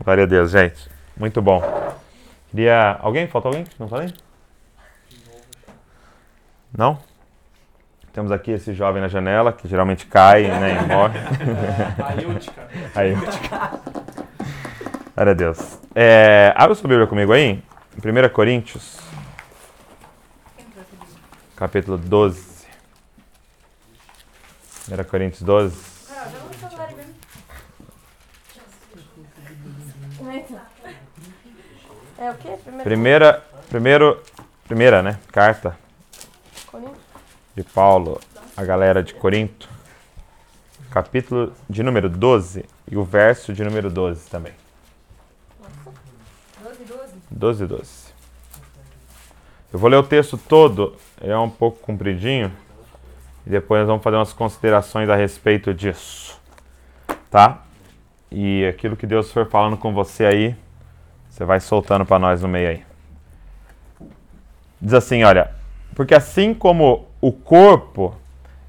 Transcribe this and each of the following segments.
Glória a Deus, gente. Muito bom. Queria. Alguém? Falta alguém? Não falei? Não? Temos aqui esse jovem na janela que geralmente cai né, e morre. A Iltica. Glória a Deus. É, abre sua Bíblia comigo aí. Em 1 Coríntios. Capítulo 12. 1 Coríntios 12. É o quê? Primeira, primeiro, primeira, né? Carta de Paulo à galera de Corinto, capítulo de número 12 e o verso de número 12 também. 12, 12? 12, 12. Eu vou ler o texto todo, ele é um pouco compridinho, e depois nós vamos fazer umas considerações a respeito disso, tá? E aquilo que Deus for falando com você aí, você vai soltando para nós no meio aí. Diz assim, olha, porque assim como o corpo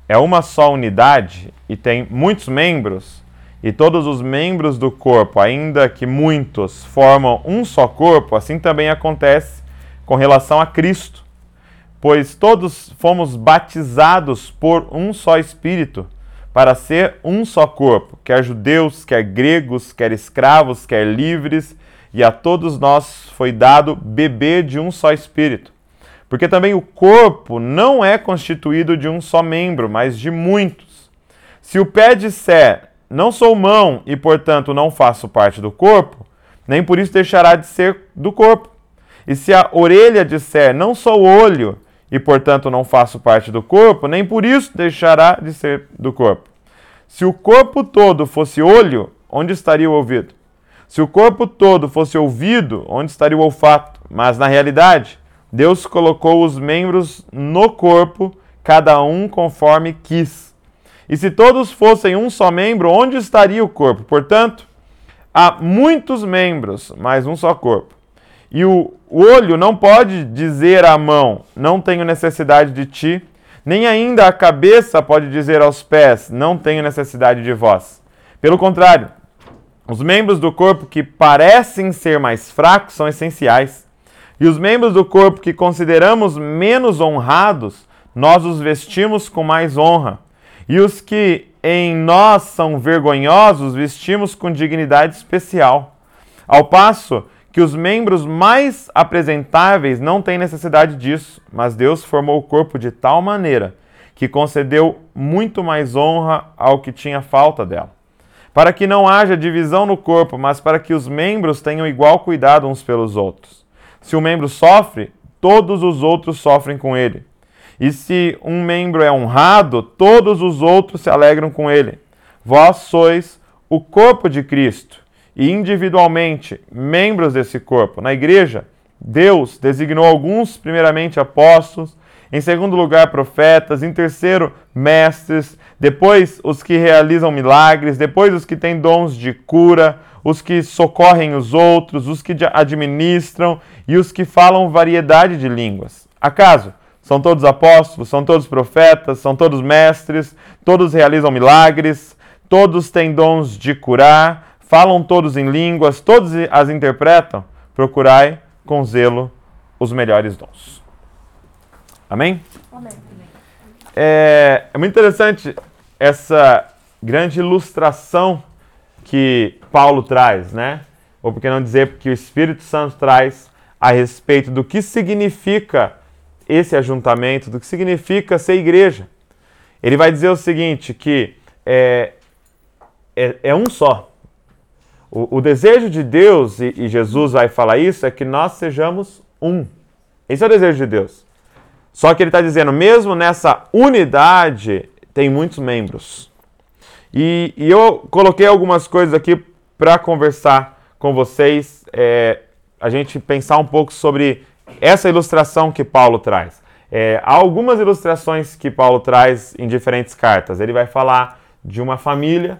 é uma só unidade e tem muitos membros, e todos os membros do corpo, ainda que muitos, formam um só corpo, assim também acontece com relação a Cristo. Pois todos fomos batizados por um só Espírito, para ser um só corpo, quer judeus, quer gregos, quer escravos, quer livres, e a todos nós foi dado beber de um só Espírito. Porque também o corpo não é constituído de um só membro, mas de muitos. Se o pé disser, não sou mão e portanto não faço parte do corpo, nem por isso deixará de ser do corpo. E se a orelha disser, não sou olho e portanto não faço parte do corpo, nem por isso deixará de ser do corpo. Se o corpo todo fosse olho, onde estaria o ouvido? Se o corpo todo fosse ouvido, onde estaria o olfato? Mas na realidade, Deus colocou os membros no corpo, cada um conforme quis. E se todos fossem um só membro, onde estaria o corpo? Portanto, há muitos membros, mas um só corpo. E o olho não pode dizer à mão: Não tenho necessidade de ti, nem ainda a cabeça pode dizer aos pés: Não tenho necessidade de vós. Pelo contrário, os membros do corpo que parecem ser mais fracos são essenciais. E os membros do corpo que consideramos menos honrados, nós os vestimos com mais honra. E os que em nós são vergonhosos, vestimos com dignidade especial. Ao passo que os membros mais apresentáveis não têm necessidade disso, mas Deus formou o corpo de tal maneira que concedeu muito mais honra ao que tinha falta dela. Para que não haja divisão no corpo, mas para que os membros tenham igual cuidado uns pelos outros. Se um membro sofre, todos os outros sofrem com ele. E se um membro é honrado, todos os outros se alegram com ele. Vós sois o corpo de Cristo e individualmente membros desse corpo. Na igreja, Deus designou alguns, primeiramente apóstolos, em segundo lugar profetas, em terceiro mestres, depois os que realizam milagres, depois os que têm dons de cura, os que socorrem os outros, os que administram. E os que falam variedade de línguas. Acaso? São todos apóstolos, são todos profetas, são todos mestres, todos realizam milagres, todos têm dons de curar, falam todos em línguas, todos as interpretam, procurai com zelo os melhores dons. Amém? Amém. É, é muito interessante essa grande ilustração que Paulo traz, né? Ou por que não dizer que o Espírito Santo traz a respeito do que significa esse ajuntamento, do que significa ser igreja. Ele vai dizer o seguinte, que é, é, é um só. O, o desejo de Deus, e, e Jesus vai falar isso, é que nós sejamos um. Esse é o desejo de Deus. Só que ele está dizendo, mesmo nessa unidade, tem muitos membros. E, e eu coloquei algumas coisas aqui para conversar com vocês, é, a gente pensar um pouco sobre essa ilustração que Paulo traz. É, há algumas ilustrações que Paulo traz em diferentes cartas. Ele vai falar de uma família,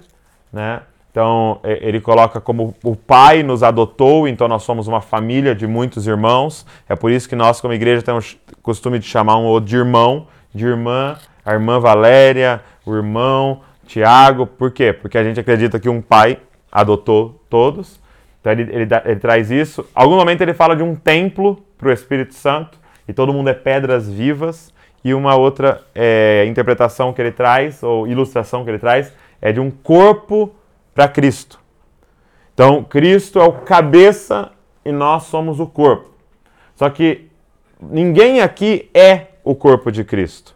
né? Então, ele coloca como o pai nos adotou, então nós somos uma família de muitos irmãos. É por isso que nós, como igreja, temos costume de chamar um outro de irmão, de irmã, a irmã Valéria, o irmão Tiago. Por quê? Porque a gente acredita que um pai adotou todos. Então ele, ele, ele traz isso. Algum momento ele fala de um templo para o Espírito Santo e todo mundo é pedras vivas. E uma outra é, interpretação que ele traz, ou ilustração que ele traz, é de um corpo para Cristo. Então, Cristo é o cabeça e nós somos o corpo. Só que ninguém aqui é o corpo de Cristo.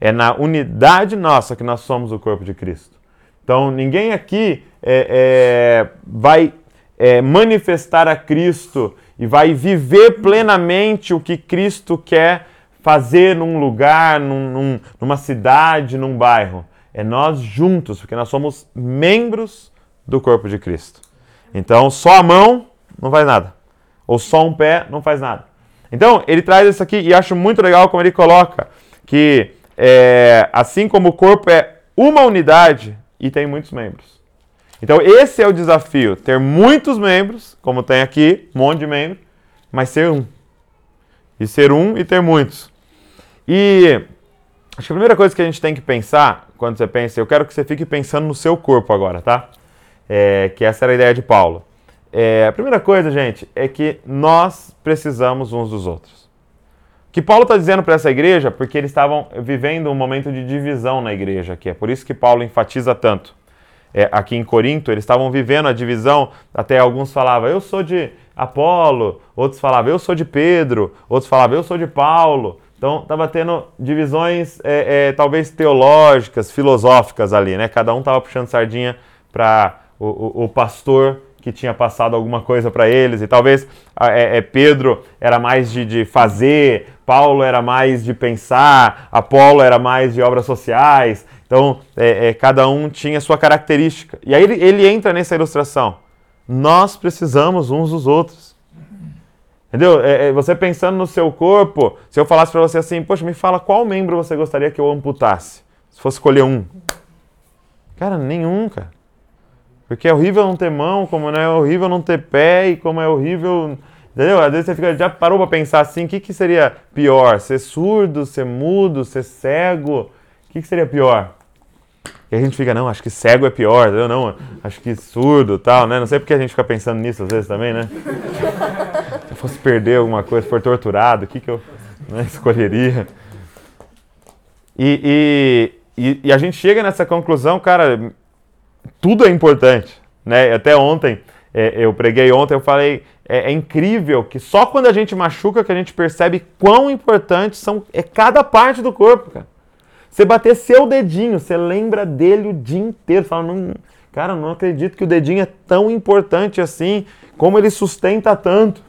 É na unidade nossa que nós somos o corpo de Cristo. Então, ninguém aqui é, é, vai é, manifestar a Cristo e vai viver plenamente o que Cristo quer fazer num lugar, num, num, numa cidade, num bairro. É nós juntos, porque nós somos membros do corpo de Cristo. Então, só a mão não faz nada. Ou só um pé não faz nada. Então, ele traz isso aqui e acho muito legal como ele coloca que, é, assim como o corpo é uma unidade e tem muitos membros. Então, esse é o desafio: ter muitos membros, como tem aqui, um monte de membros, mas ser um. E ser um e ter muitos. E acho que a primeira coisa que a gente tem que pensar, quando você pensa, eu quero que você fique pensando no seu corpo agora, tá? É, que essa era a ideia de Paulo. É, a primeira coisa, gente, é que nós precisamos uns dos outros. O que Paulo está dizendo para essa igreja, porque eles estavam vivendo um momento de divisão na igreja aqui. É por isso que Paulo enfatiza tanto. É, aqui em Corinto, eles estavam vivendo a divisão, até alguns falavam, eu sou de Apolo, outros falavam, eu sou de Pedro, outros falavam, eu sou de Paulo. Então, estava tendo divisões, é, é, talvez teológicas, filosóficas ali, né? Cada um estava puxando sardinha para o, o, pastor que tinha passado alguma coisa para eles, e talvez é, é, Pedro era mais de, de, fazer, Paulo era mais de pensar, Apolo era mais de obras sociais, então é, é cada um tinha sua característica. E aí ele, ele entra nessa ilustração. Nós precisamos uns dos outros. Entendeu? É, é, você pensando no seu corpo, se eu falasse para você assim, poxa, me fala qual membro você gostaria que eu amputasse? Se fosse escolher um. Cara, nenhum, cara. Porque é horrível não ter mão, como não é horrível não ter pé e como é horrível. Entendeu? Às vezes você fica, já parou para pensar assim: o que, que seria pior? Ser surdo, ser mudo, ser cego? O que, que seria pior? E a gente fica, não, acho que cego é pior, eu não, acho que surdo tal, né? Não sei porque a gente fica pensando nisso às vezes também, né? Se eu fosse perder alguma coisa, for torturado, o que, que eu né, escolheria? E, e, e, e a gente chega nessa conclusão, cara, tudo é importante. Né? Até ontem, é, eu preguei ontem, eu falei, é, é, incrível que só quando a gente machuca que a gente percebe quão importante são, é cada parte do corpo, cara. Você bater seu dedinho, você lembra dele o dia inteiro. Fala, não, cara, não acredito que o dedinho é tão importante assim, como ele sustenta tanto.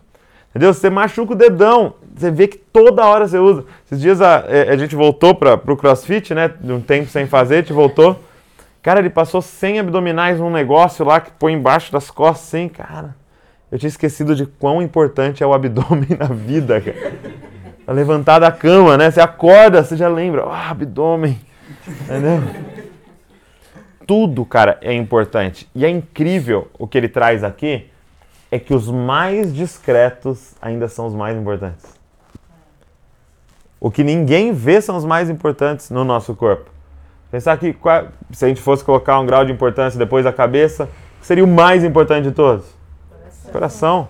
Entendeu? Você machuca o dedão, você vê que toda hora você usa. Esses dias a, é, a gente voltou para o crossfit, né? De um tempo sem fazer, a gente voltou. Cara, ele passou 100 abdominais num negócio lá que põe embaixo das costas, assim, cara. Eu tinha esquecido de quão importante é o abdômen na vida, cara. Levantar da cama, né? Você acorda, você já lembra, oh, abdômen. Entendeu? Tudo, cara, é importante. E é incrível o que ele traz aqui, é que os mais discretos ainda são os mais importantes. O que ninguém vê são os mais importantes no nosso corpo. Pensar que se a gente fosse colocar um grau de importância depois da cabeça, seria o mais importante de todos? Coração. coração.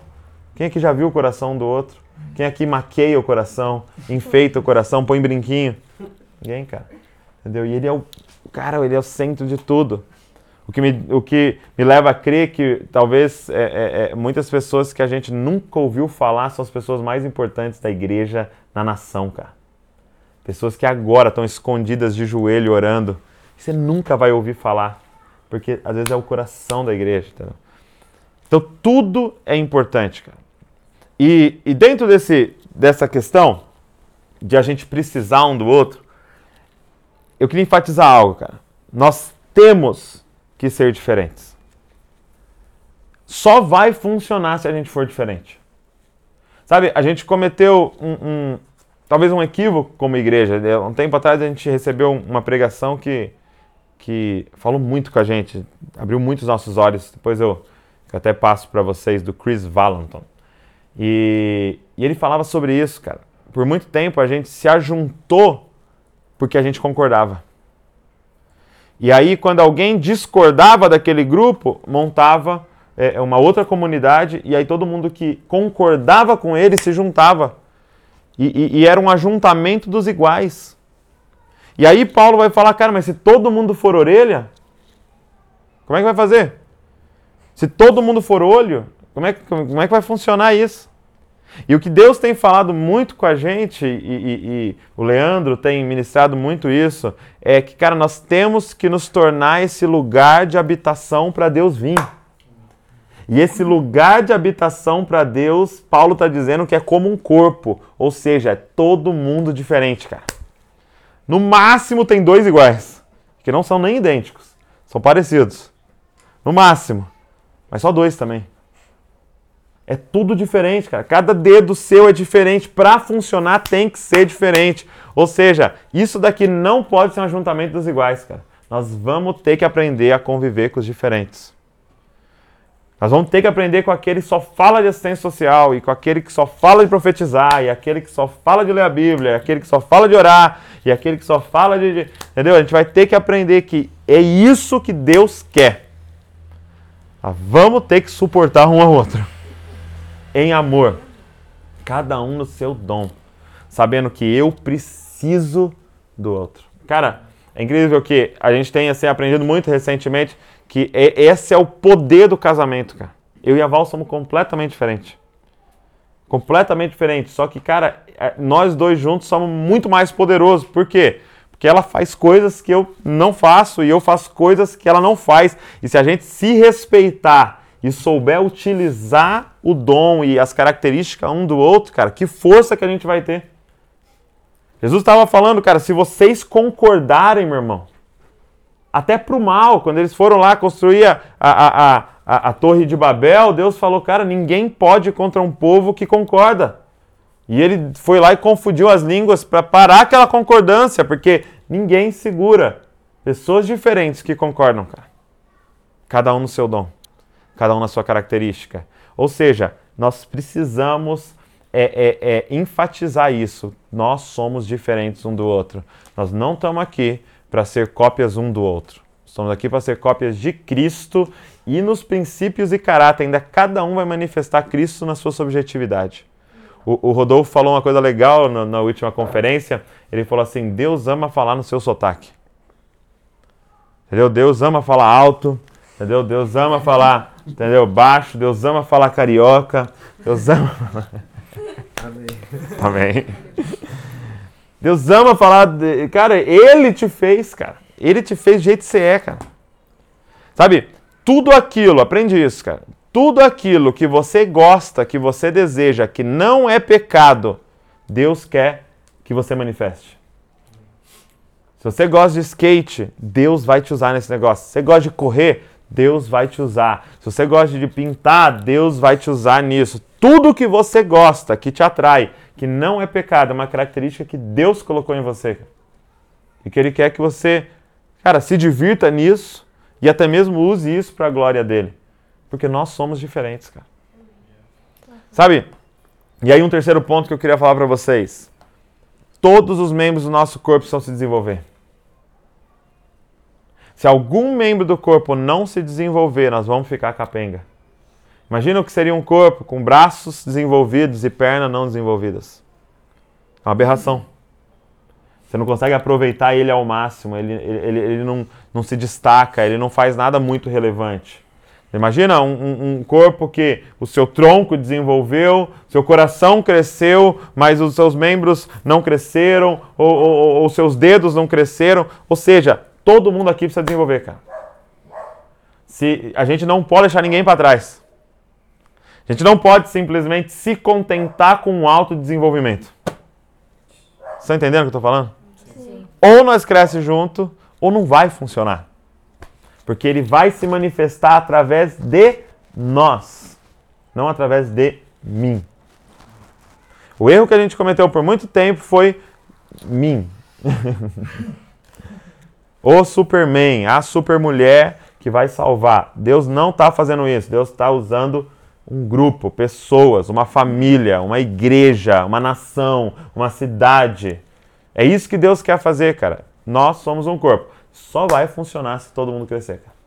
Quem aqui já viu o coração do outro? Quem aqui maqueia o coração, enfeita o coração, põe brinquinho? Ninguém, cara. Entendeu? E ele é o cara, ele é o centro de tudo. O que me, o que me leva a crer que talvez é, é, é, muitas pessoas que a gente nunca ouviu falar são as pessoas mais importantes da igreja na nação, cara. Pessoas que agora estão escondidas de joelho orando. Você nunca vai ouvir falar, porque às vezes é o coração da igreja. Então tudo é importante, cara. E, e dentro desse, dessa questão de a gente precisar um do outro, eu queria enfatizar algo, cara. Nós temos que ser diferentes. Só vai funcionar se a gente for diferente. Sabe, a gente cometeu um, talvez um equívoco como igreja. Né? Um tempo atrás a gente recebeu uma pregação que, que falou muito com a gente, abriu muito os nossos olhos. Depois eu, eu até passo para vocês do Chris Valentin. E, e ele falava sobre isso, cara. Por muito tempo a gente se ajuntou porque a gente concordava. E aí, quando alguém discordava daquele grupo, montava é, uma outra comunidade, e aí todo mundo que concordava com ele se juntava. E, e, e, era um ajuntamento dos iguais. E aí Paulo vai falar, cara, mas se todo mundo for orelha, como é que vai fazer? Se todo mundo for olho, como é, como é que vai funcionar isso? E o que Deus tem falado muito com a gente, e, e, e, o Leandro tem ministrado muito isso, é que, cara, nós temos que nos tornar esse lugar de habitação para Deus vir. E esse lugar de habitação para Deus, Paulo está dizendo que é como um corpo, ou seja, é todo mundo diferente, cara. No máximo tem dois iguais, que não são nem idênticos, são parecidos. No máximo, mas só dois também. É tudo diferente, cara. Cada dedo seu é diferente. Para funcionar tem que ser diferente. Ou seja, isso daqui não pode ser um ajuntamento dos iguais, cara. Nós vamos ter que aprender a conviver com os diferentes. Nós vamos ter que aprender com aquele que só fala de assistência social, e com aquele que só fala de profetizar, e aquele que só fala de ler a Bíblia, e aquele que só fala de orar, e aquele que só fala de. Entendeu? A gente vai ter que aprender que é isso que Deus quer. Vamos ter que suportar um ao outro em amor, cada um no seu dom, sabendo que eu preciso do outro. Cara, é incrível que a gente tenha assim, aprendido muito recentemente que é, esse é o poder do casamento, cara. Eu e a Val somos completamente diferentes. Completamente diferentes. Só que, cara, é, nós dois juntos somos muito mais poderosos. Por quê? Porque ela faz coisas que eu não faço e eu faço coisas que ela não faz. E se a gente se respeitar e souber utilizar o dom e as características um do outro, cara, que força que a gente vai ter. Jesus estava falando, cara, se vocês concordarem, meu irmão, até para o mal, quando eles foram lá construir a, a, a, a, Torre de Babel, Deus falou, cara, ninguém pode contra um povo que concorda. E ele foi lá e confundiu as línguas para parar aquela concordância, porque ninguém segura pessoas diferentes que concordam, cara. Cada um no seu dom cada um na sua característica. Ou seja, nós precisamos é, é, é, enfatizar isso. Nós somos diferentes um do outro. Nós não estamos aqui para ser cópias um do outro. Estamos aqui para ser cópias de Cristo e nos princípios e caráter. Ainda cada um vai manifestar Cristo na sua subjetividade. O, o Rodolfo falou uma coisa legal na, na última conferência. Ele falou assim: Deus ama falar no seu sotaque. Entendeu? Deus ama falar alto. Entendeu? Deus ama falar Entendeu? Baixo, Deus ama falar carioca. Deus ama. Amém. Amém. Deus ama falar. De... Cara, Ele te fez, cara. Ele te fez do jeito que você é, cara. Sabe? Tudo aquilo, aprende isso, cara. Tudo aquilo que você gosta, que você deseja, que não é pecado, Deus quer que você manifeste. Se você gosta de skate, Deus vai te usar nesse negócio. Se você gosta de correr, Deus vai te usar. Se você gosta de pintar, Deus vai te usar nisso. Tudo que você gosta, que te atrai, que não é pecado, é uma característica que Deus colocou em você. E que Ele quer que você, cara, se divirta nisso e até mesmo use isso para a glória dele. Porque nós somos diferentes, cara. Sabe? E aí um terceiro ponto que eu queria falar para vocês. Todos os membros do nosso corpo precisam se desenvolver. Se algum membro do corpo não se desenvolver, nós vamos ficar capenga. Imagina o que seria um corpo com braços desenvolvidos e pernas não desenvolvidas. É uma aberração. Você não consegue aproveitar ele ao máximo, ele, ele, ele não, não se destaca, ele não faz nada muito relevante. Imagina um, um, corpo que o seu tronco desenvolveu, seu coração cresceu, mas os seus membros não cresceram, ou, ou, ou seus dedos não cresceram. Ou seja, Todo mundo aqui precisa desenvolver, cara. Se, a gente não pode deixar ninguém para trás. A gente não pode simplesmente se contentar com um autodesenvolvimento. Estão entendendo o que eu estou falando? Sim. Ou nós crescemos junto, ou não vai funcionar. Porque ele vai se manifestar através de nós, não através de mim. O erro que a gente cometeu por muito tempo foi mim. o Superman, a supermulher que vai salvar. Deus não está fazendo isso. Deus está usando um grupo, pessoas, uma família, uma igreja, uma nação, uma cidade. É isso que Deus quer fazer, cara. Nós somos um corpo. Só vai funcionar se todo mundo crescer, cara.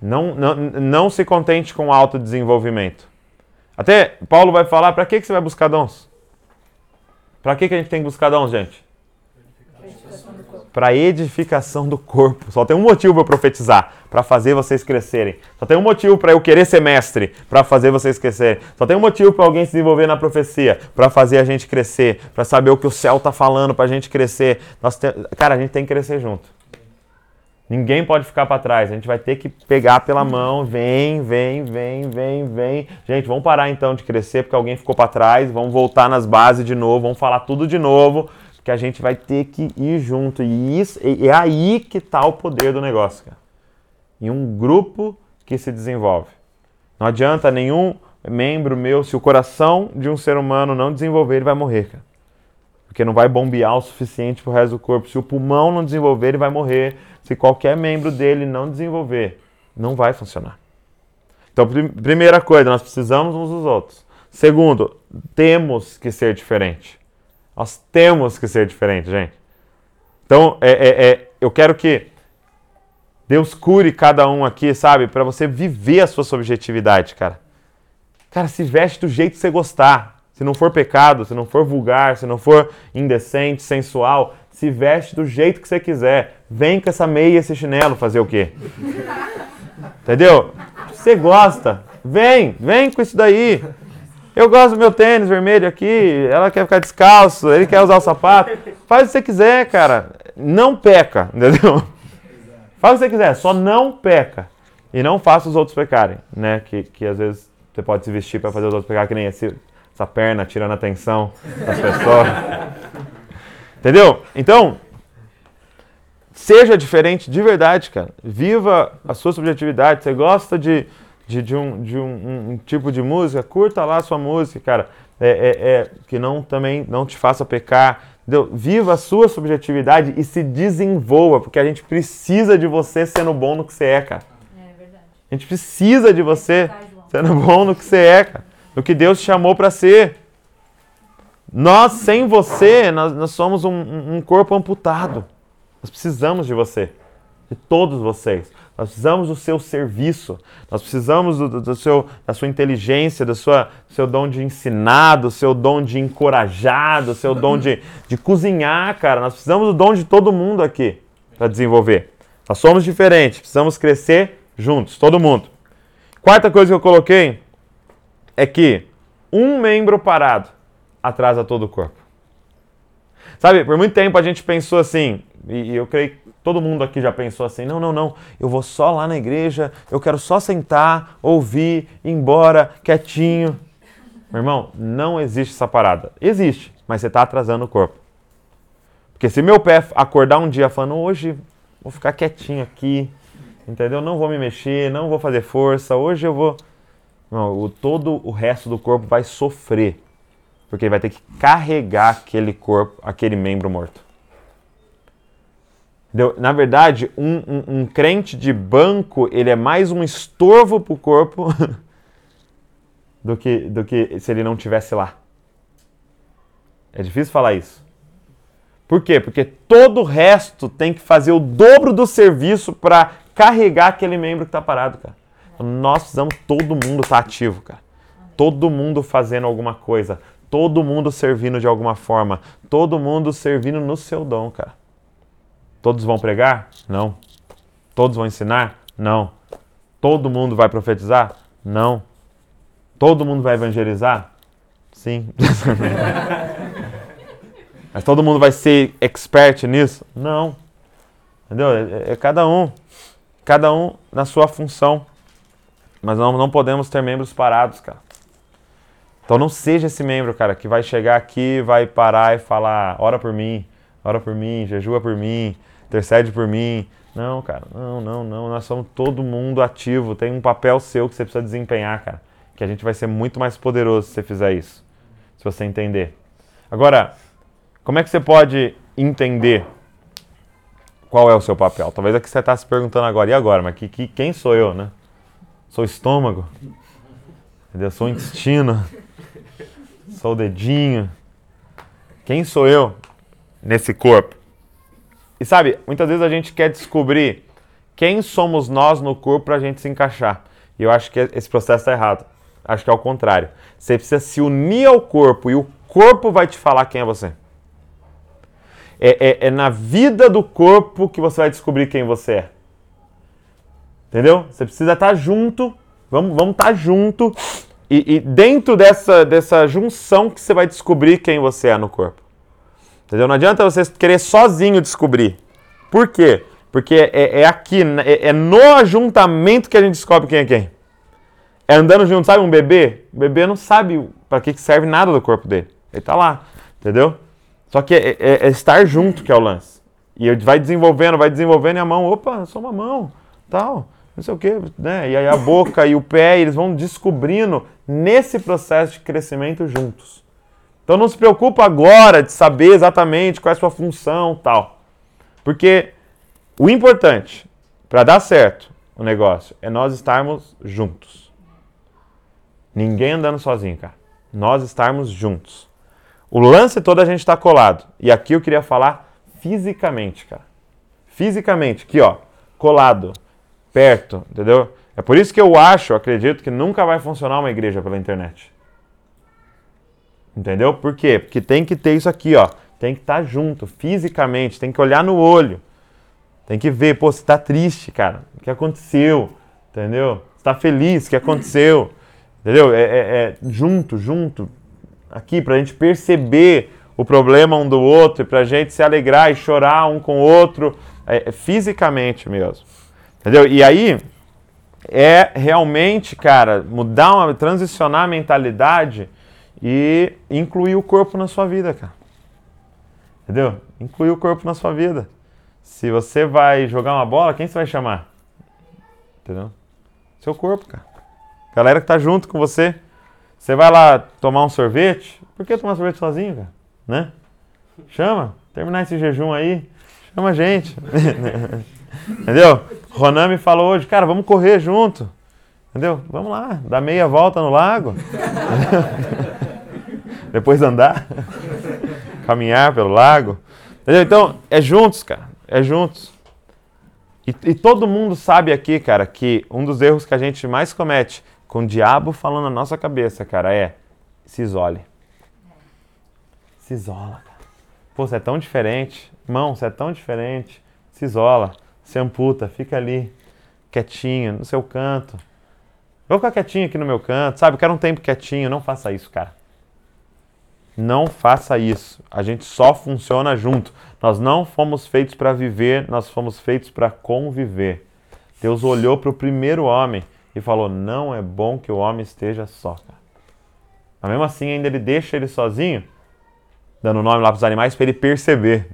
Não, não, não se contente com autodesenvolvimento. Até Paulo vai falar, para que, que você vai buscar dons? Para que, que a gente tem que buscar dons, gente? Para edificação do corpo. Só tem um motivo para eu profetizar, para fazer vocês crescerem. Só tem um motivo para eu querer ser mestre, para fazer vocês crescerem. Só tem um motivo para alguém se desenvolver na profecia, para fazer a gente crescer, para saber o que o céu está falando, para a gente crescer. Nós te... Cara, a gente tem que crescer junto. Ninguém pode ficar para trás. A gente vai ter que pegar pela mão, vem, vem, vem, vem, vem. Gente, vamos parar então de crescer porque alguém ficou para trás. Vamos voltar nas bases de novo, vamos falar tudo de novo, porque a gente vai ter que ir junto. E isso é aí que está o poder do negócio, cara. Em um grupo que se desenvolve. Não adianta nenhum membro meu, se o coração de um ser humano não desenvolver, ele vai morrer, cara. Porque não vai bombear o suficiente para o resto do corpo. Se o pulmão não desenvolver, ele vai morrer se qualquer membro dele não desenvolver, não vai funcionar. Então, prim primeira coisa, nós precisamos uns dos outros. Segundo, temos que ser diferente. Nós temos que ser diferente, gente. Então, é, é, é, eu quero que Deus cure cada um aqui, sabe? Para você viver a sua subjetividade, cara. Cara, se veste do jeito que você gostar. Se não for pecado, se não for vulgar, se não for indecente, sensual, se veste do jeito que você quiser. Vem com essa meia e esse chinelo fazer o quê? Entendeu? Você gosta, vem, vem com isso daí. Eu gosto do meu tênis vermelho aqui, ela quer ficar descalço, ele quer usar o sapato. Faz o que você quiser, cara. Não peca, entendeu? Faz o que você quiser, só não peca. E não faça os outros pecarem, né? Que, que às vezes você pode se vestir para fazer os outros pecarem, que nem esse, essa perna tirando atenção das pessoas. Entendeu? Então, seja diferente de verdade, cara. Viva a sua subjetividade. Você gosta de, de, de, um, de um, um, tipo de música? Curta lá a sua música, cara. É, é, é, que não também não te faça pecar. Entendeu? Viva a sua subjetividade e se desenvolva, porque a gente precisa de você sendo bom no que você é, cara. É verdade. A gente precisa de você sendo bom no que você é, cara. No que Deus te chamou para ser. Nós, sem você, nós, nós somos um, um, corpo amputado. Nós precisamos de você, de todos vocês. Nós precisamos do seu serviço, nós precisamos do, do seu, da sua inteligência, do, sua, seu dom de ensinar, do seu dom de encorajar, do seu dom de, de cozinhar, cara. Nós precisamos do dom de todo mundo aqui para desenvolver. Nós somos diferentes, precisamos crescer juntos, todo mundo. Quarta coisa que eu coloquei é que um membro parado atrasa todo o corpo. Sabe, por muito tempo a gente pensou assim, e eu creio todo mundo aqui já pensou assim: não, não, não, eu vou só lá na igreja, eu quero só sentar, ouvir, ir embora, quietinho. Meu irmão, não existe essa parada. Existe, mas você está atrasando o corpo. Porque se meu pé acordar um dia falando, hoje vou ficar quietinho aqui, entendeu? Não vou me mexer, não vou fazer força, hoje eu vou. Não, o, todo o resto do corpo vai sofrer porque ele vai ter que carregar aquele corpo, aquele membro morto. Na verdade, um, um, um crente de banco, ele é mais um estorvo para o corpo do que, do que se ele não tivesse lá. É difícil falar isso. Por quê? Porque todo o resto tem que fazer o dobro do serviço para carregar aquele membro que está parado, cara. Então, nós precisamos, todo mundo estar tá ativo, cara. Todo mundo fazendo alguma coisa todo mundo servindo de alguma forma, todo mundo servindo no seu dom, cara. Todos vão pregar? Não. Todos vão ensinar? Não. Todo mundo vai profetizar? Não. Todo mundo vai evangelizar? Sim. Mas todo mundo vai ser expert nisso? Não. Entendeu? É, é, cada um. Cada um na sua função. Mas não, não podemos ter membros parados, cara. Então não seja esse membro, cara, que vai chegar aqui, vai parar e falar, ora por mim, ora por mim, jejua por mim, intercede por mim. Não, cara, não, não, não. Nós somos todo mundo ativo. Tem um papel seu que você precisa desempenhar, cara. Que a gente vai ser muito mais poderoso se você fizer isso. Se você entender. Agora, como é que você pode entender qual é o seu papel? Talvez é que você está se perguntando agora. E agora? Mas que, que, quem sou eu, né? Sou estômago? Entendeu? Sou intestino? sou o dedinho. Quem sou eu nesse corpo? E sabe, muitas vezes a gente quer descobrir quem somos nós no corpo para a gente se encaixar. E eu acho que esse processo está errado. Acho que é o contrário. Você precisa se unir ao corpo e o corpo vai te falar quem é você. É, é, é na vida do corpo que você vai descobrir quem você é. Entendeu? Você precisa estar tá junto. Vamos, vamos estar tá junto. E, e, dentro dessa, dessa junção que você vai descobrir quem você é no corpo. Entendeu? Não adianta você querer sozinho descobrir. Por quê? Porque é, é aqui, é, é, no ajuntamento que a gente descobre quem é quem. É andando junto, sabe um bebê? O bebê não sabe para que serve nada do corpo dele. Ele tá lá, entendeu? Só que é, é, é estar junto que é o lance. E vai desenvolvendo, vai desenvolvendo e a mão, opa, sou uma mão, tal, não sei o quê, né? E aí a boca e o pé, eles vão descobrindo nesse processo de crescimento juntos. Então não se preocupa agora de saber exatamente qual é a sua função, tal. Porque o importante para dar certo o negócio é nós estarmos juntos. Ninguém andando sozinho, cara. Nós estarmos juntos. O lance todo a gente está colado. E aqui eu queria falar fisicamente, cara. Fisicamente, aqui ó, colado, perto, entendeu? É por isso que eu acho, acredito que nunca vai funcionar uma igreja pela internet. Entendeu? Por quê? Porque tem que ter isso aqui, ó. Tem que estar tá junto, fisicamente, tem que olhar no olho. Tem que ver, pô, você tá triste, cara. O que aconteceu? Entendeu? Você tá feliz, o que aconteceu? Entendeu? É, é, é junto, junto. Aqui, pra gente perceber o problema um do outro, e pra gente se alegrar e chorar um com o outro, é, é fisicamente mesmo. Entendeu? E aí, é realmente, cara, mudar, uma, transicionar a mentalidade e incluir o corpo na sua vida, cara. Entendeu? Incluir o corpo na sua vida. Se você vai jogar uma bola, quem você vai chamar? Entendeu? Seu corpo, cara. Galera que tá junto com você. Você vai lá tomar um sorvete? Por que tomar sorvete sozinho, cara? Né? Chama. Terminar esse jejum aí. Chama a gente. Entendeu? Ronan me falou hoje, cara, vamos correr junto. Entendeu? Vamos lá, dar meia volta no lago. Depois andar. Caminhar pelo lago. Entendeu? Então, é juntos, cara. É juntos. E, e, todo mundo sabe aqui, cara, que um dos erros que a gente mais comete com o diabo falando na nossa cabeça, cara, é se isole. Se isola, cara. Pô, você é tão diferente. Irmão, você é tão diferente. Se isola. Se amputa. Fica ali, quietinho, no seu canto. Vou ficar quietinho aqui no meu canto, sabe? Quero um tempo quietinho. Não faça isso, cara. Não faça isso. A gente só funciona junto. Nós não fomos feitos para viver, nós fomos feitos para conviver. Deus olhou para o primeiro homem e falou: Não é bom que o homem esteja só. Mas mesmo assim, ainda ele deixa ele sozinho, dando nome lá para os animais para ele perceber,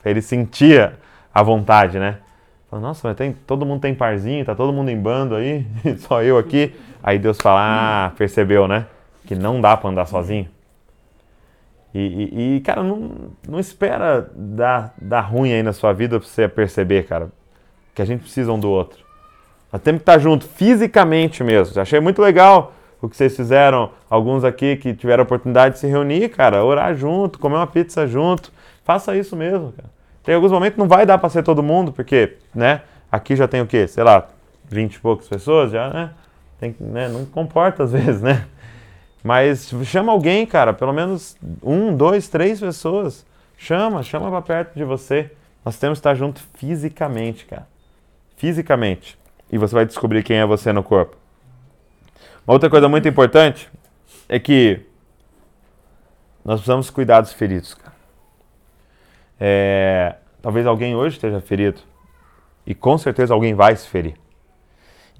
para ele sentir a vontade, né? Nossa, mas tem, todo mundo tem parzinho, tá todo mundo em bando aí, só eu aqui. Aí Deus fala: Ah, percebeu, né? Que não dá para andar sozinho. E, e, cara, não, não espera dar, dar ruim aí na sua vida pra você perceber, cara, que a gente precisa um do outro. Nós temos que estar junto, fisicamente mesmo. Achei muito legal o que vocês fizeram, alguns aqui que tiveram a oportunidade de se reunir, cara, orar junto, comer uma pizza junto. Faça isso mesmo, cara. Tem alguns momentos que não vai dar para ser todo mundo, porque, né, aqui já tem o quê? Sei lá, 20 e poucas pessoas, já, né? Tem, né não comporta às vezes, né? Mas chama alguém, cara, pelo menos um, dois, três pessoas. Chama, chama para perto de você. Nós temos que estar junto fisicamente, cara. Fisicamente. E você vai descobrir quem é você no corpo. Uma outra coisa muito importante é que nós precisamos cuidar dos feridos, cara. É, talvez alguém hoje esteja ferido. E com certeza alguém vai se ferir.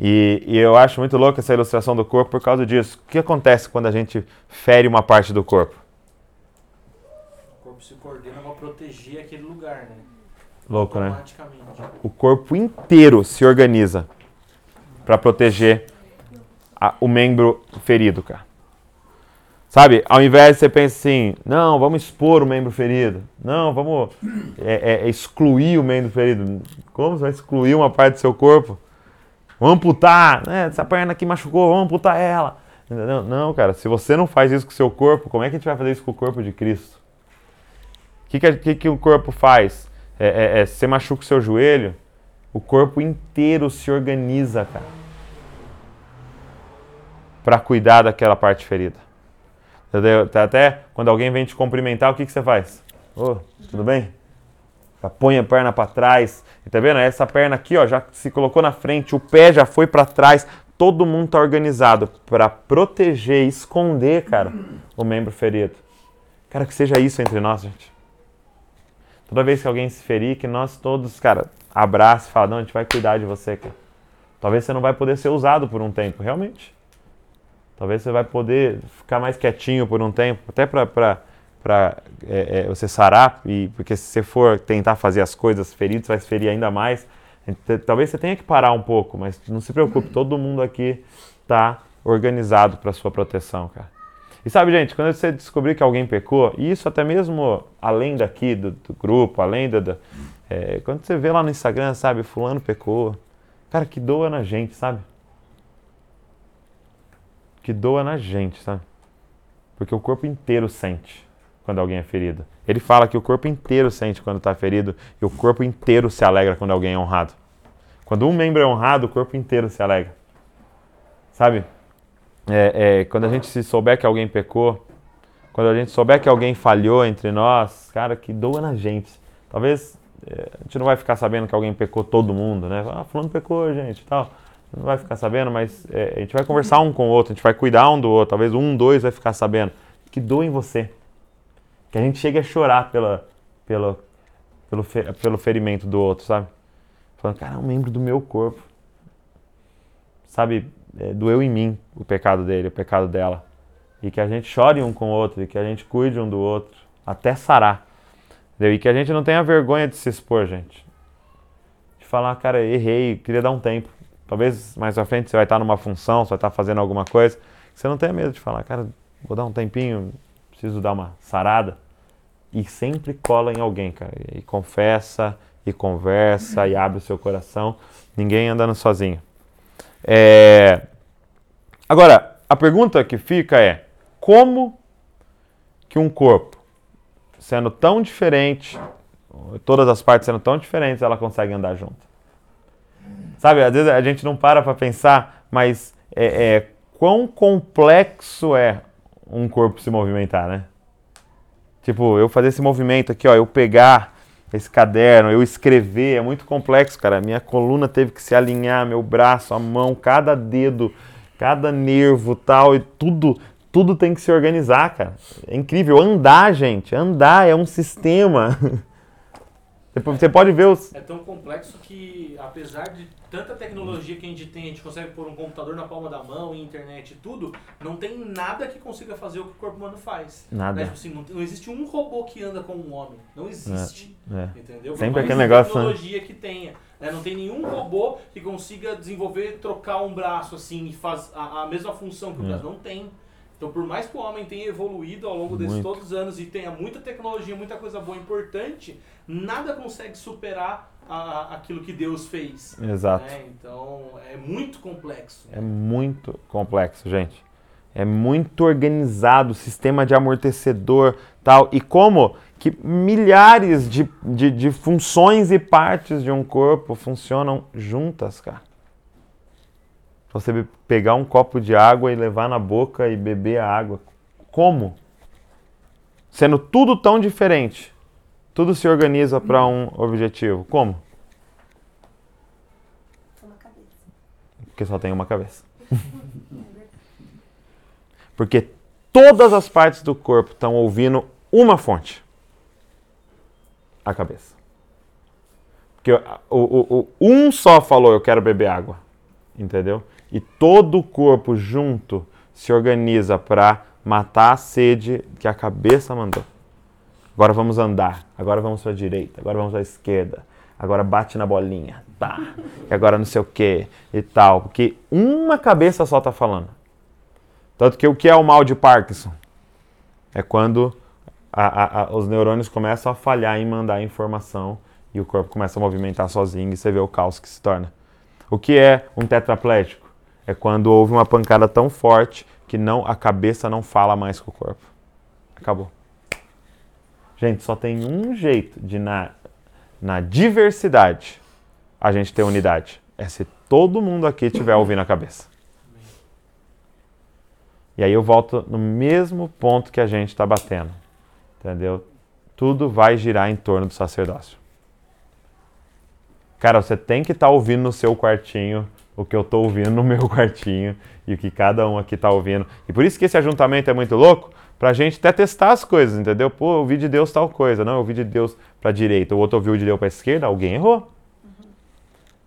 E, e, eu acho muito louco essa ilustração do corpo por causa disso. O que acontece quando a gente fere uma parte do corpo? O corpo se coordena para proteger aquele lugar, né? Louco, né? O corpo inteiro se organiza para proteger a, o membro ferido, cara. Sabe, ao invés de você pensar assim, não, vamos expor o membro ferido, não, vamos é, é, excluir o membro ferido. Como você vai excluir uma parte do seu corpo? Vamos amputar, né? Essa perna aqui machucou, vamos amputar ela. Não, não, cara, se você não faz isso com o seu corpo, como é que a gente vai fazer isso com o corpo de Cristo? O que, que, que, o corpo faz? É, é, é, você machuca o seu joelho, o corpo inteiro se organiza, cara, para cuidar daquela parte ferida. Entendeu? Até quando alguém vem te cumprimentar, o que, que você faz? Ô, oh, tudo bem? Põe a perna para trás. Tá vendo? Essa perna aqui, ó, já se colocou na frente, o pé já foi para trás. Todo mundo tá organizado para proteger, esconder, cara, o membro ferido. Cara, que seja isso entre nós, gente. Toda vez que alguém se ferir, que nós todos, cara, abrace fala, não, a gente vai cuidar de você, cara. Talvez você não vai poder ser usado por um tempo, realmente. Talvez você vai poder ficar mais quietinho por um tempo, até para é, é, você sarar, e, porque se você for tentar fazer as coisas feridas, vai se ferir ainda mais. Talvez você tenha que parar um pouco, mas não se preocupe, todo mundo aqui está organizado para sua proteção, cara. E sabe, gente, quando você descobrir que alguém pecou, e isso até mesmo além daqui do, do grupo, além da. da é, quando você vê lá no Instagram, sabe, fulano pecou, cara, que doa na gente, sabe? Que doa na gente, sabe? Porque o corpo inteiro sente quando alguém é ferido. Ele fala que o corpo inteiro sente quando está ferido e o corpo inteiro se alegra quando alguém é honrado. Quando um membro é honrado, o corpo inteiro se alegra. Sabe? É, é, quando a gente se souber que alguém pecou, quando a gente souber que alguém falhou entre nós, cara, que doa na gente. Talvez é, a gente não vai ficar sabendo que alguém pecou todo mundo, né? Ah, fulano pecou, gente, tal. Não vai ficar sabendo, mas é, a gente vai conversar um com o outro, a gente vai cuidar um do outro. Talvez um, dois vai ficar sabendo. Que doa em você. Que a gente chegue a chorar pela, pela, pelo, pelo ferimento do outro, sabe? Falando, cara, é um membro do meu corpo. Sabe, é, doeu em mim o pecado dele, o pecado dela. E que a gente chore um com o outro, e que a gente cuide um do outro, até sarar. Entendeu? E que a gente não tenha vergonha de se expor, gente. De falar, cara, errei, queria dar um tempo. Talvez mais à frente você vai estar numa função, você vai estar fazendo alguma coisa. Você não tenha medo de falar, cara, vou dar um tempinho, preciso dar uma sarada. E sempre cola em alguém, cara. E confessa, e conversa, e abre o seu coração. Ninguém andando sozinho. É... Agora, a pergunta que fica é: como que um corpo, sendo tão diferente, todas as partes sendo tão diferentes, ela consegue andar junto? Sabe, às vezes a gente não para para pensar, mas é, é, quão complexo é um corpo se movimentar, né? Tipo, eu fazer esse movimento aqui, ó, eu pegar esse caderno, eu escrever, é muito complexo, cara. Minha coluna teve que se alinhar, meu braço, a mão, cada dedo, cada nervo, tal, e tudo, tudo tem que se organizar, cara. É incrível. Andar, gente, andar é um sistema. Você pode ver os. É tão complexo que, apesar de tanta tecnologia que a gente tem, a gente consegue pôr um computador na palma da mão, internet e tudo, não tem nada que consiga fazer o que o corpo humano faz. Nada. Né? Tipo assim, não, não, existe um robô que anda como um homem. Não existe. É. é. Entendeu? Sempre aquele negócio. Né? tecnologia que tenha. Né? Não tem nenhum robô que consiga desenvolver, trocar um braço assim e faz a, a mesma função que o é. braço. Não tem. Então, por mais que o homem tenha evoluído ao longo desses todos os anos e tenha muita tecnologia, muita coisa boa importante, nada consegue superar a, aquilo que Deus fez. Exato. Né? Então, é muito complexo. É muito complexo, gente. É muito organizado, sistema de amortecedor, tal. E como que milhares de, de, de funções e partes de um corpo funcionam juntas, cara você pegar um copo de água e levar na boca e beber a água. Como? Sendo tudo tão diferente, tudo se organiza para um objetivo. Como? Uma cabeça. Porque só tem uma cabeça. Porque todas as partes do corpo estão ouvindo uma fonte: a cabeça. Porque o, o, o, um só falou: Eu quero beber água. Entendeu? e todo o corpo junto se organiza para matar a sede que a cabeça mandou. Agora vamos andar, agora vamos para a direita, agora vamos à esquerda, agora bate na bolinha, tá? E agora não sei o que e tal, porque uma cabeça só está falando. Tanto que o que é o mal de Parkinson? É quando a, a, a, os neurônios começam a falhar em mandar informação e o corpo começa a movimentar sozinho e você vê o caos que se torna. O que é um tetraplégico? é quando houve uma pancada tão forte que não a cabeça não fala mais com o corpo. Acabou. Gente, só tem um jeito de na, na diversidade a gente ter unidade? É se todo mundo aqui tiver ouvindo a cabeça. E aí eu volto no mesmo ponto que a gente está batendo. Entendeu? Tudo vai girar em torno do sacerdócio. Cara, você tem que estar tá ouvindo no seu quartinho o que eu estou ouvindo no meu quartinho e o que cada um aqui está ouvindo. E por isso que esse ajuntamento é muito louco, para a gente até testar as coisas, entendeu? Pô, eu ouvi de Deus tal coisa, não, eu ouvi de Deus para a direita, o outro ouviu de Deus para a esquerda, alguém errou.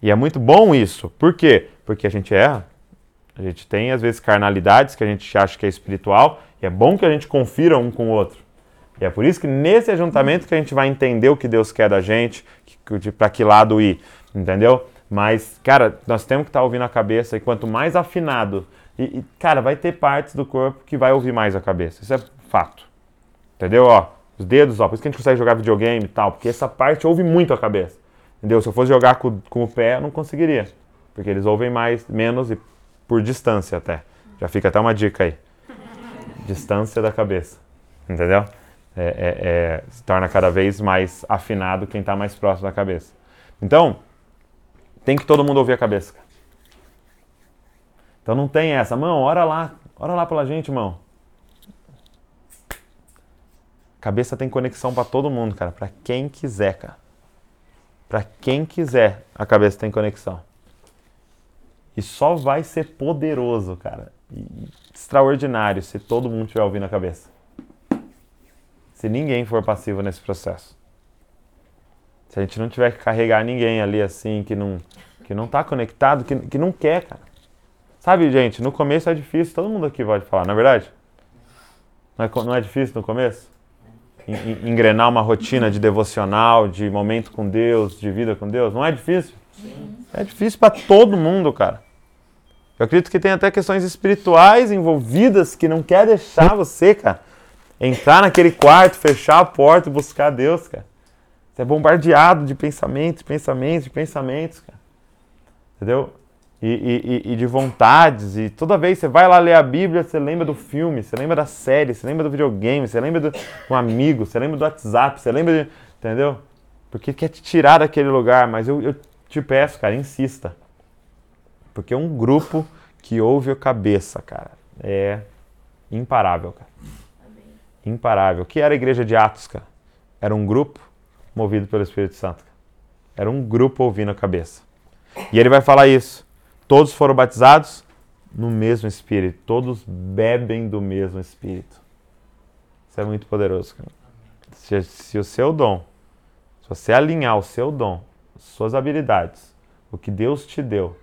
E é muito bom isso. Por quê? Porque a gente erra. A gente tem, às vezes, carnalidades que a gente acha que é espiritual, e é bom que a gente confira um com o outro. E é por isso que nesse ajuntamento que a gente vai entender o que Deus quer da gente, para que lado ir, entendeu? Mas, cara, nós temos que estar tá ouvindo a cabeça, e quanto mais afinado, e, e, cara, vai ter partes do corpo que vai ouvir mais a cabeça. Isso é fato. Entendeu? Ó, os dedos, ó, por isso que a gente consegue jogar videogame e tal, porque essa parte ouve muito a cabeça. Entendeu? Se eu fosse jogar com, com o pé, eu não conseguiria. Porque eles ouvem mais, menos e por distância até. Já fica até uma dica aí. Distância da cabeça. Entendeu? É, é, é, se torna cada vez mais afinado quem está mais próximo da cabeça. Então, tem que todo mundo ouvir a cabeça. Então não tem essa, mão, ora lá, ora lá pela gente, irmão. Cabeça tem conexão para todo mundo, cara, para quem quiser, cara. Para quem quiser, a cabeça tem conexão. E só vai ser poderoso, cara. Extraordinário se todo mundo estiver ouvindo a cabeça. Se ninguém for passivo nesse processo. Se a gente não tiver que carregar ninguém ali assim, que não, que não tá conectado, que, que não quer, cara. Sabe, gente, no começo é difícil, todo mundo aqui pode falar, não é verdade? Não é, não é difícil no começo? Engrenar uma rotina de devocional, de momento com Deus, de vida com Deus, não é difícil? Sim. É difícil para todo mundo, cara. Eu acredito que tem até questões espirituais envolvidas que não quer deixar você, cara, entrar naquele quarto, fechar a porta e buscar Deus, cara. Você é bombardeado de pensamentos, pensamentos, pensamentos, cara. Entendeu? E, e, e, de vontades. E toda vez que você vai lá ler a Bíblia, você lembra do filme, você lembra da série, você lembra do videogame, você lembra de um amigo, você lembra do WhatsApp, você lembra de. Entendeu? Porque quer te tirar daquele lugar, mas eu, eu te peço, cara, insista. Porque é um grupo que ouve a cabeça, cara. É imparável, cara. Imparável. O que era a igreja de Atos, cara? Era um grupo movido pelo Espírito Santo. Era um grupo ouvindo a cabeça. E ele vai falar isso. Todos foram batizados no mesmo Espírito. Todos bebem do mesmo Espírito. Isso é muito poderoso. Cara. Se, se o seu dom, se você alinhar o seu dom, suas habilidades, o que Deus te deu,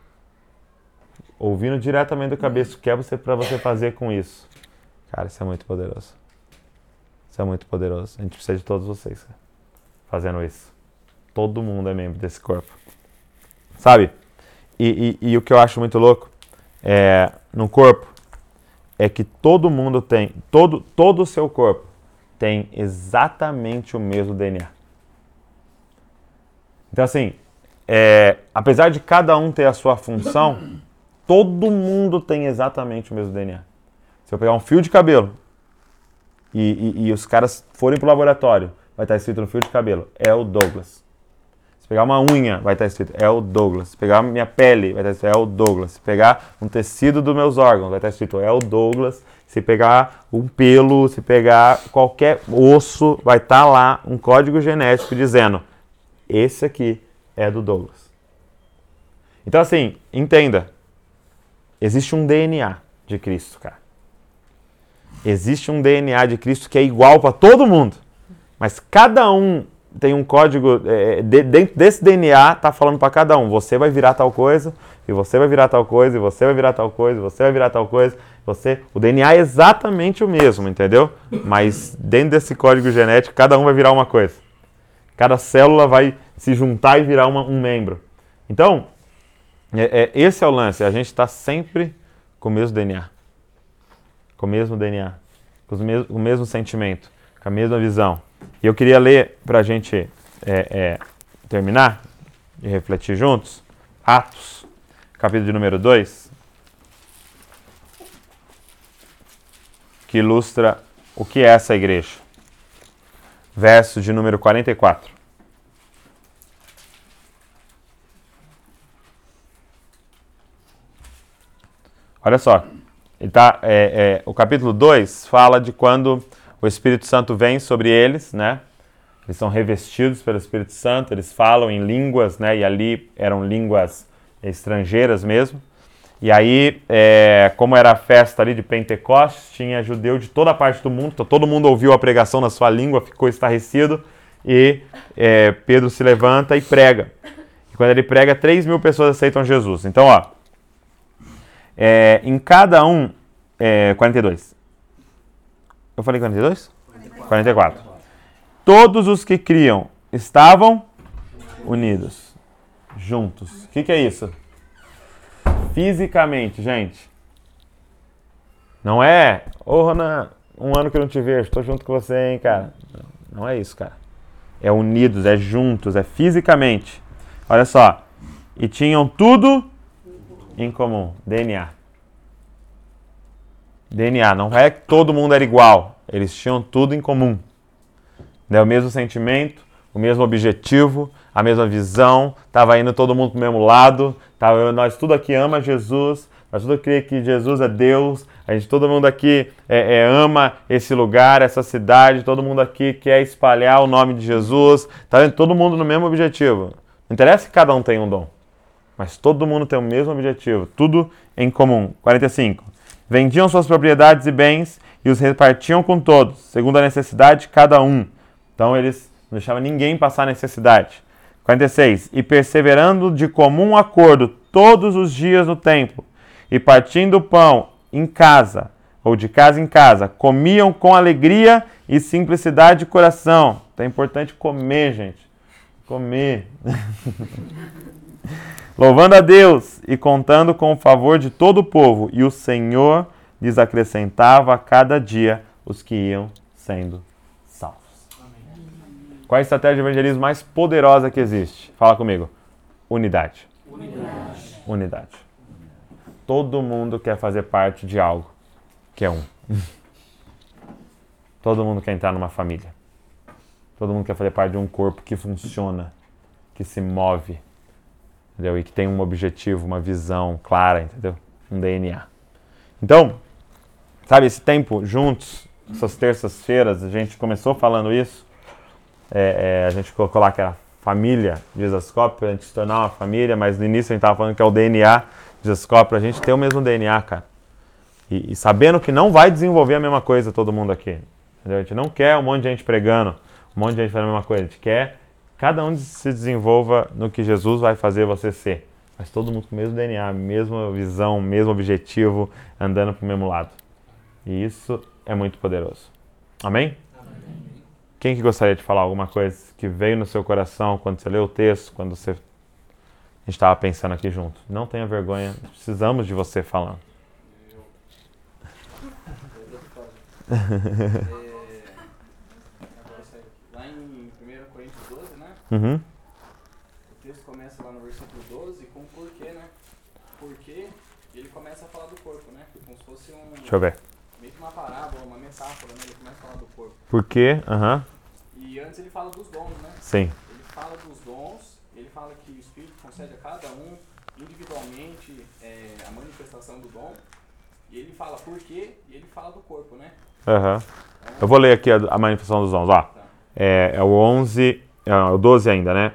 ouvindo diretamente do cabeça, o que é você para você fazer com isso? Cara, isso é muito poderoso. Isso é muito poderoso. A gente precisa de todos vocês. Cara fazendo isso. Todo mundo é membro desse corpo. Sabe? E, e, e o que eu acho muito louco é, no corpo é que todo mundo tem, todo, todo o seu corpo tem exatamente o mesmo DNA. Então, assim, é, apesar de cada um ter a sua função, todo mundo tem exatamente o mesmo DNA. Se eu pegar um fio de cabelo e, e, e os caras forem para o laboratório vai estar escrito no fio de cabelo, é o Douglas. Se pegar uma unha, vai estar escrito, é o Douglas. Se pegar minha pele, vai estar escrito, é o Douglas. Se pegar um tecido dos meus órgãos, vai estar escrito, é o Douglas. Se pegar um pelo, se pegar qualquer osso, vai estar lá um código genético dizendo, esse aqui é do Douglas. Então assim, entenda, existe um DNA de Cristo, cara. Existe um DNA de Cristo que é igual para todo mundo. Mas cada um tem um código, é, de, dentro desse DNA está falando para cada um, você vai virar tal coisa, e você vai virar tal coisa, e você vai virar tal coisa, e você vai virar tal coisa, você, o DNA é exatamente o mesmo, entendeu? Mas dentro desse código genético, cada um vai virar uma coisa. Cada célula vai se juntar e virar uma, um membro. Então, é, é, esse é o lance, a gente está sempre com o mesmo DNA com o mesmo DNA, com mes o mesmo sentimento, com a mesma visão. E eu queria ler para a gente é, é, terminar e refletir juntos, Atos, capítulo de número 2, que ilustra o que é essa igreja. Verso de número 44. Olha só, tá, é, é, o capítulo 2 fala de quando o Espírito Santo vem sobre eles, né? Eles são revestidos pelo Espírito Santo, eles falam em línguas, né? E ali eram línguas estrangeiras mesmo. E aí, é, como era a festa ali de Pentecostes, tinha judeu de toda a parte do mundo, então todo mundo ouviu a pregação na sua língua, ficou estarrecido, e é, Pedro se levanta e prega. E quando ele prega, 3 mil pessoas aceitam Jesus. Então, ó, é, em cada um, é, 42. Eu falei 42? 44. 44. Todos os que criam estavam unidos, juntos. O que, que é isso? Fisicamente, gente. Não é, ô oh, Ronan, um ano que eu não te vejo, estou junto com você, hein, cara. Não é isso, cara. É unidos, é juntos, é fisicamente. Olha só. E tinham tudo em comum. DNA. DNA. Não é que todo mundo era igual. Eles tinham tudo em comum. Né? O mesmo sentimento, o mesmo objetivo, a mesma visão. Estava indo todo mundo para o mesmo lado. Tava, nós tudo aqui ama Jesus. Nós tudo crê que Jesus é Deus. A gente, todo mundo aqui é, é, ama esse lugar, essa cidade. Todo mundo aqui quer espalhar o nome de Jesus. Tá? Todo mundo no mesmo objetivo. Não interessa que cada um tenha um dom. Mas todo mundo tem o mesmo objetivo. Tudo em comum. 45. Vendiam suas propriedades e bens e os repartiam com todos, segundo a necessidade de cada um. Então eles não deixavam ninguém passar necessidade. 46. E perseverando de comum acordo todos os dias no templo, e partindo o pão em casa, ou de casa em casa, comiam com alegria e simplicidade de coração. Então é importante comer, gente. Comer. Louvando a Deus e contando com o favor de todo o povo, e o Senhor lhes acrescentava a cada dia os que iam sendo salvos. Qual é a estratégia de evangelismo mais poderosa que existe? Fala comigo. Unidade. Unidade. Unidade. Todo mundo quer fazer parte de algo que é um. Todo mundo quer entrar numa família. Todo mundo quer fazer parte de um corpo que funciona, que se move, entendeu? E que tem um objetivo, uma visão clara, entendeu? Um DNA. Então, sabe, esse tempo juntos, essas terças-feiras, a gente começou falando isso. É, é, a gente colocou lá que era família de Exascope, a gente se tornar uma família, mas no início a gente estava falando que é o DNA de Exascope, a gente tem o mesmo DNA, cara. E, e, sabendo que não vai desenvolver a mesma coisa todo mundo aqui. Entendeu? A gente não quer um monte de gente pregando, um monte de gente fazendo a mesma coisa. A gente quer cada um se desenvolva no que Jesus vai fazer você ser. Mas todo mundo com o mesmo DNA, mesma visão, mesmo objetivo, andando para o mesmo lado. E isso é muito poderoso. Amém? Amém? Quem que gostaria de falar alguma coisa que veio no seu coração quando você leu o texto, quando você estava pensando aqui junto? Não tenha vergonha, precisamos de você falando. Uhum. O texto começa lá no versículo 12 com porquê, né? Porquê ele começa a falar do corpo, né? Como se fosse um. Deixa eu ver. Meio que uma parábola, uma metáfora, né? Ele começa a falar do corpo. Porquê? Aham. Uhum. E antes ele fala dos dons, né? Sim. Ele fala dos dons, ele fala que o Espírito concede a cada um individualmente é, a manifestação do dom. E ele fala porquê e ele fala do corpo, né? Aham. Uhum. Então, eu vou ler aqui a, a manifestação dos dons, ó. Tá. É, é o 11 ah, o 12 ainda, né?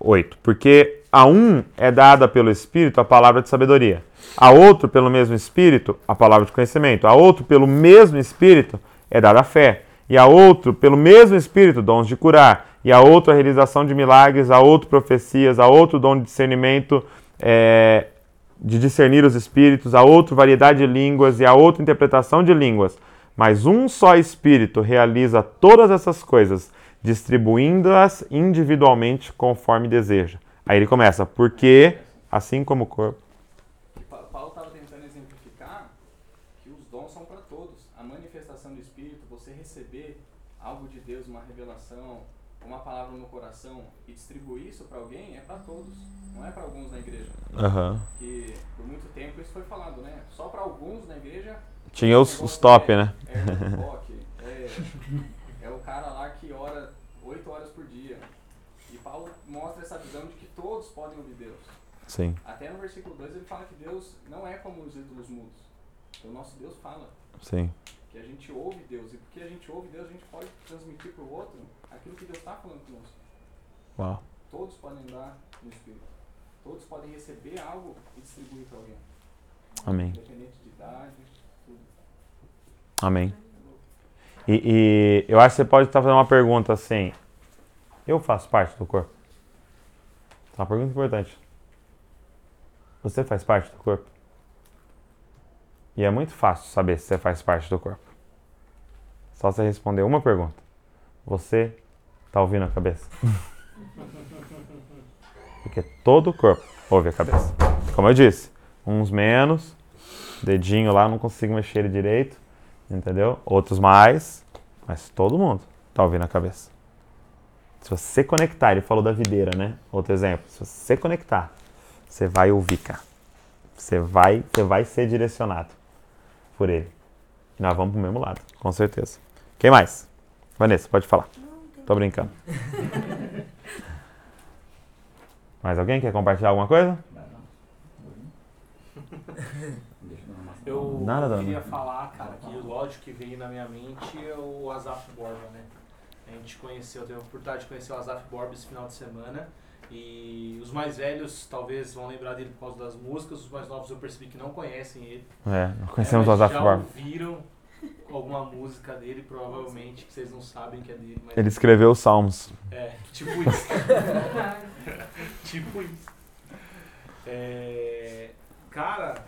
8. Porque a um é dada pelo Espírito a palavra de sabedoria, a outro, pelo mesmo Espírito, a palavra de conhecimento, a outro, pelo mesmo Espírito, é dada a fé, e a outro, pelo mesmo Espírito, dons de curar, e a outro, a realização de milagres, a outro, profecias, a outro, dom de discernimento, é, de discernir os espíritos, a outro, variedade de línguas, e a outra, interpretação de línguas. Mas um só Espírito realiza todas essas coisas distribuindo-as individualmente conforme deseja. Aí ele começa, porque assim como o corpo. Paulo estava tentando exemplificar que os dons são para todos. A manifestação do Espírito, você receber algo de Deus, uma revelação, uma palavra no coração e distribuir isso para alguém é para todos, não é para alguns na igreja. Uhum. Que por muito tempo isso foi falado, né? Só para alguns na igreja. Tinha os, os top, é, né? É, é, é o cara lá que ora oito horas por dia. E Paulo mostra essa visão de que todos podem ouvir Deus. Sim. Até no versículo 2 ele fala que Deus não é como os ídolos mudos. O nosso Deus fala. Sim. Que a gente ouve Deus. E porque a gente ouve Deus, a gente pode transmitir para o outro aquilo que Deus está falando conosco. Uau. Todos podem dar no Espírito. Todos podem receber algo e distribuir para alguém. Amém. Independente de idade, tudo. Amém. E, e eu acho que você pode estar fazendo uma pergunta assim. Eu faço parte do corpo? É uma pergunta importante. Você faz parte do corpo? E é muito fácil saber se você faz parte do corpo. Só você responder uma pergunta. Você está ouvindo a cabeça? Porque todo o corpo ouve a cabeça. Como eu disse, uns menos, dedinho lá, não consigo mexer ele direito, entendeu? Outros mais, mas todo mundo está ouvindo a cabeça. Se você conectar, ele falou da videira, né? Outro exemplo. Se você conectar, você vai ouvir, cara. Você vai, você vai ser direcionado por ele. E nós vamos pro mesmo lado, com certeza. Quem mais? Vanessa, pode falar. Tô brincando. Mais alguém quer compartilhar alguma coisa? Eu Nada, queria falar, cara, que o lógico que veio na minha mente é o Azaf Borba, né? A gente conheceu, teve a oportunidade de conhecer o Azaf Borba esse final de semana. E os mais velhos talvez vão lembrar dele por causa das músicas, os mais novos eu percebi que não conhecem ele. É, nós conhecemos É, o Azaf já ouviram alguma música dele, provavelmente, que vocês não sabem que é dele, mas Ele escreveu os Salmos. é, tipo isso. tipo isso. É, cara,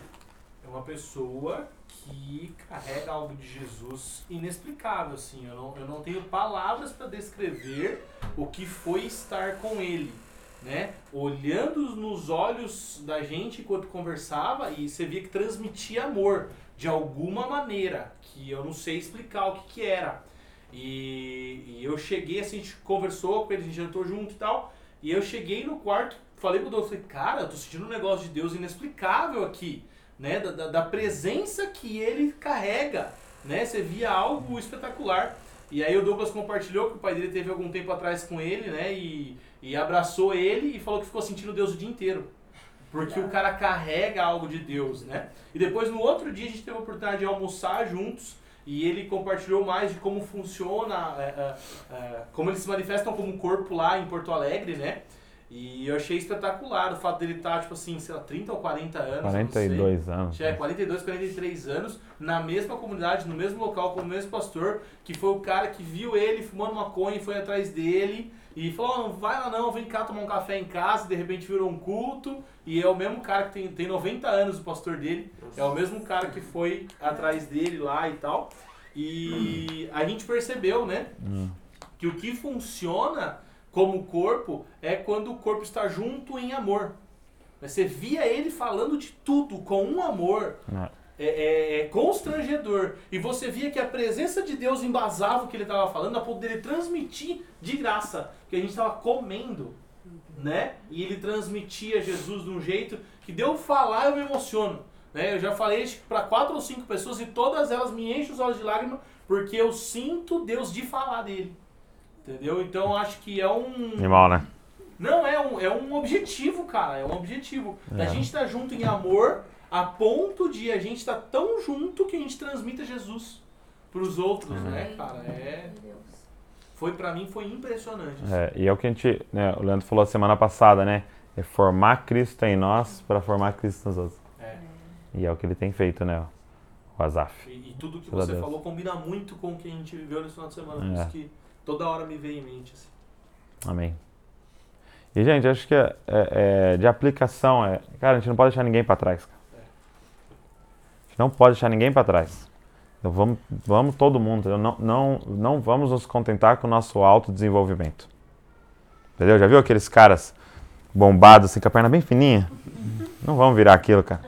é uma pessoa que carrega algo de Jesus inexplicável, assim. Eu não, eu não tenho palavras para descrever o que foi estar com ele, né? Olhando nos olhos da gente enquanto conversava e você via que transmitia amor de alguma maneira, que eu não sei explicar o que que era. E, e eu cheguei, assim, a gente conversou com ele, a gente jantou junto e tal. E eu cheguei no quarto, falei pro Douglas, falei, cara, eu tô sentindo um negócio de Deus inexplicável aqui, né? Da, da, da presença que ele carrega, né? Você via algo espetacular. E aí o Douglas compartilhou que o pai dele teve algum tempo atrás com ele, né? E, e abraçou ele e falou que ficou sentindo Deus o dia inteiro. Porque o cara carrega algo de Deus, né? E depois no outro dia a gente teve a oportunidade de almoçar juntos e ele compartilhou mais de como funciona, é, é, é, como eles se manifestam como corpo lá em Porto Alegre, né? E eu achei espetacular o fato dele estar, tipo assim, sei lá, 30 ou 40 anos. eu não sei. 42 anos. É, 42, 43 anos, na mesma comunidade, no mesmo local, com o mesmo pastor, que foi o cara que viu ele fumando maconha e foi atrás dele e falou: "Ó, não vai lá não, vem cá tomar um café em casa, e de repente virou um culto. E é o mesmo cara que tem, tem 90 anos, o pastor dele, é o mesmo cara que foi atrás dele lá e tal. E a gente percebeu, né, Hum. que o que funciona como corpo é quando o corpo está junto em amor. Você via ele falando de tudo com um amor É. é, é- é constrangedor. E você via que a presença de Deus embasava o que ele estava falando a ponto dele transmitir de graça. Que a gente estava comendo, né? E ele transmitia Jesus de um jeito que deu falar eu me emociono. Né? Eu já falei para quatro ou cinco pessoas e todas elas me enchem os olhos de lágrimas porque eu sinto Deus de falar dele. Entendeu? Então acho que é um. Animal, né? Não, é um, é um objetivo, cara. É um objetivo. É. A gente estar junto em amor a ponto de a gente estar tão junto que a gente transmita Jesus pros outros, né, cara? É. Foi pra mim foi impressionante. assim. É, e é o que a gente, né, o Leandro falou semana passada, né? É formar Cristo em nós para formar Cristo nos outros. É. E é o que ele tem feito, né? O Azaf. E, e tudo que Graças a você Deus. falou combina muito com o que a gente viveu nesse final de semana. Por É. isso que toda hora me veio em mente. Assim. Amém. E, gente, acho que é, é- é de aplicação é. Cara, a gente não pode deixar ninguém para trás. Cara. A gente não pode deixar ninguém para trás. Então, vamos, vamos todo mundo. entendeu? Não, não, não vamos nos contentar com o nosso autodesenvolvimento. Entendeu? Já viu aqueles caras bombados, assim, com a perna bem fininha? Não vamos virar aquilo, cara.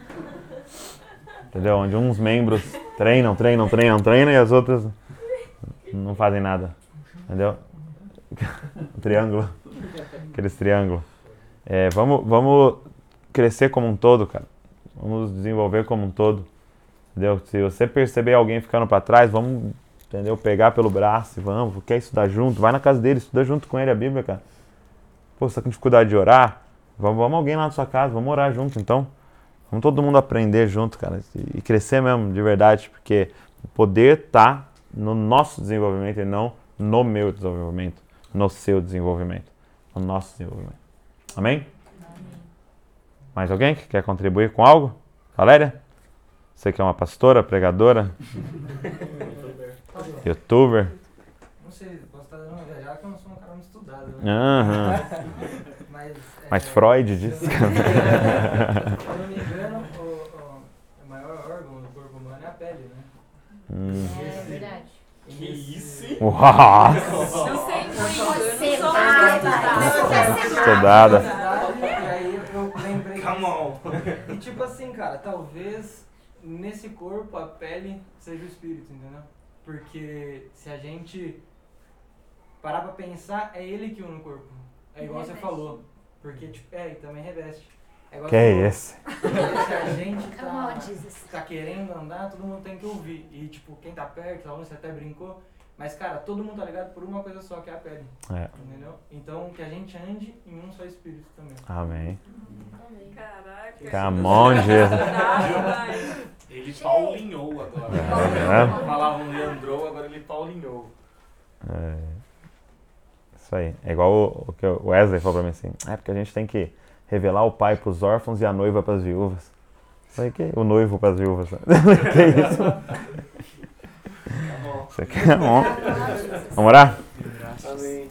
Entendeu? Onde uns membros treinam, treinam, treinam, treinam e as outras não fazem nada. Entendeu? Triângulo. Aqueles triângulos. É, vamos, vamos crescer como um todo, cara. Vamos desenvolver como um todo. Entendeu? Se você perceber alguém ficando para trás, vamos, entendeu? Pegar pelo braço e vamos, quer estudar junto, vai na casa dele, estuda junto com ele a Bíblia, cara. Pô, você tá com dificuldade de orar? Vamos, vamos alguém lá na sua casa, vamos orar junto, então. Vamos todo mundo aprender junto, cara, e crescer mesmo, de verdade, porque o poder tá no nosso desenvolvimento e não no meu desenvolvimento, no seu desenvolvimento, no nosso desenvolvimento. Amém? Amém. Mais alguém que quer contribuir com algo? Valéria? Você que é uma pastora, pregadora? Youtuber? Não sei, posso estar dando uma viajada que eu não sou um cara muito estudado. Né? Uhum. Mas, Mas é, Freud disse. Se eu não me engano, o, o, o, maior órgão do corpo humano é a pele, né? Hum. É, é verdade. Que isso? Uau! Não sei muito. Estudada. Estudada. E aí eu lembrei. Come on. E tipo assim, cara, talvez nesse corpo a pele seja o espírito, entendeu? Porque se a gente parar pra pensar, é ele que une o corpo. É igual você falou. Porque, tipo, é, e também reveste. É igual que é esse? Se a gente tá, tá querendo andar, todo mundo tem que ouvir. E, tipo, quem tá perto, tá você até brincou. Mas, cara, todo mundo tá ligado por uma coisa só, que é a pele. É. Entendeu? Então, que a gente ande em um só espírito também. Amém. Amém. Caraca. Camon, Jesus. Ele paulinhou agora. É, né? Falavam Leandrou, agora ele paulinhou. É. Isso aí. É igual o, o que o Wesley falou pra mim assim. É porque a gente tem que revelar o pai pros órfãos e a noiva pras viúvas. Falei, que? O noivo pras viúvas. que isso? Você quer? Vamos orar? Amém.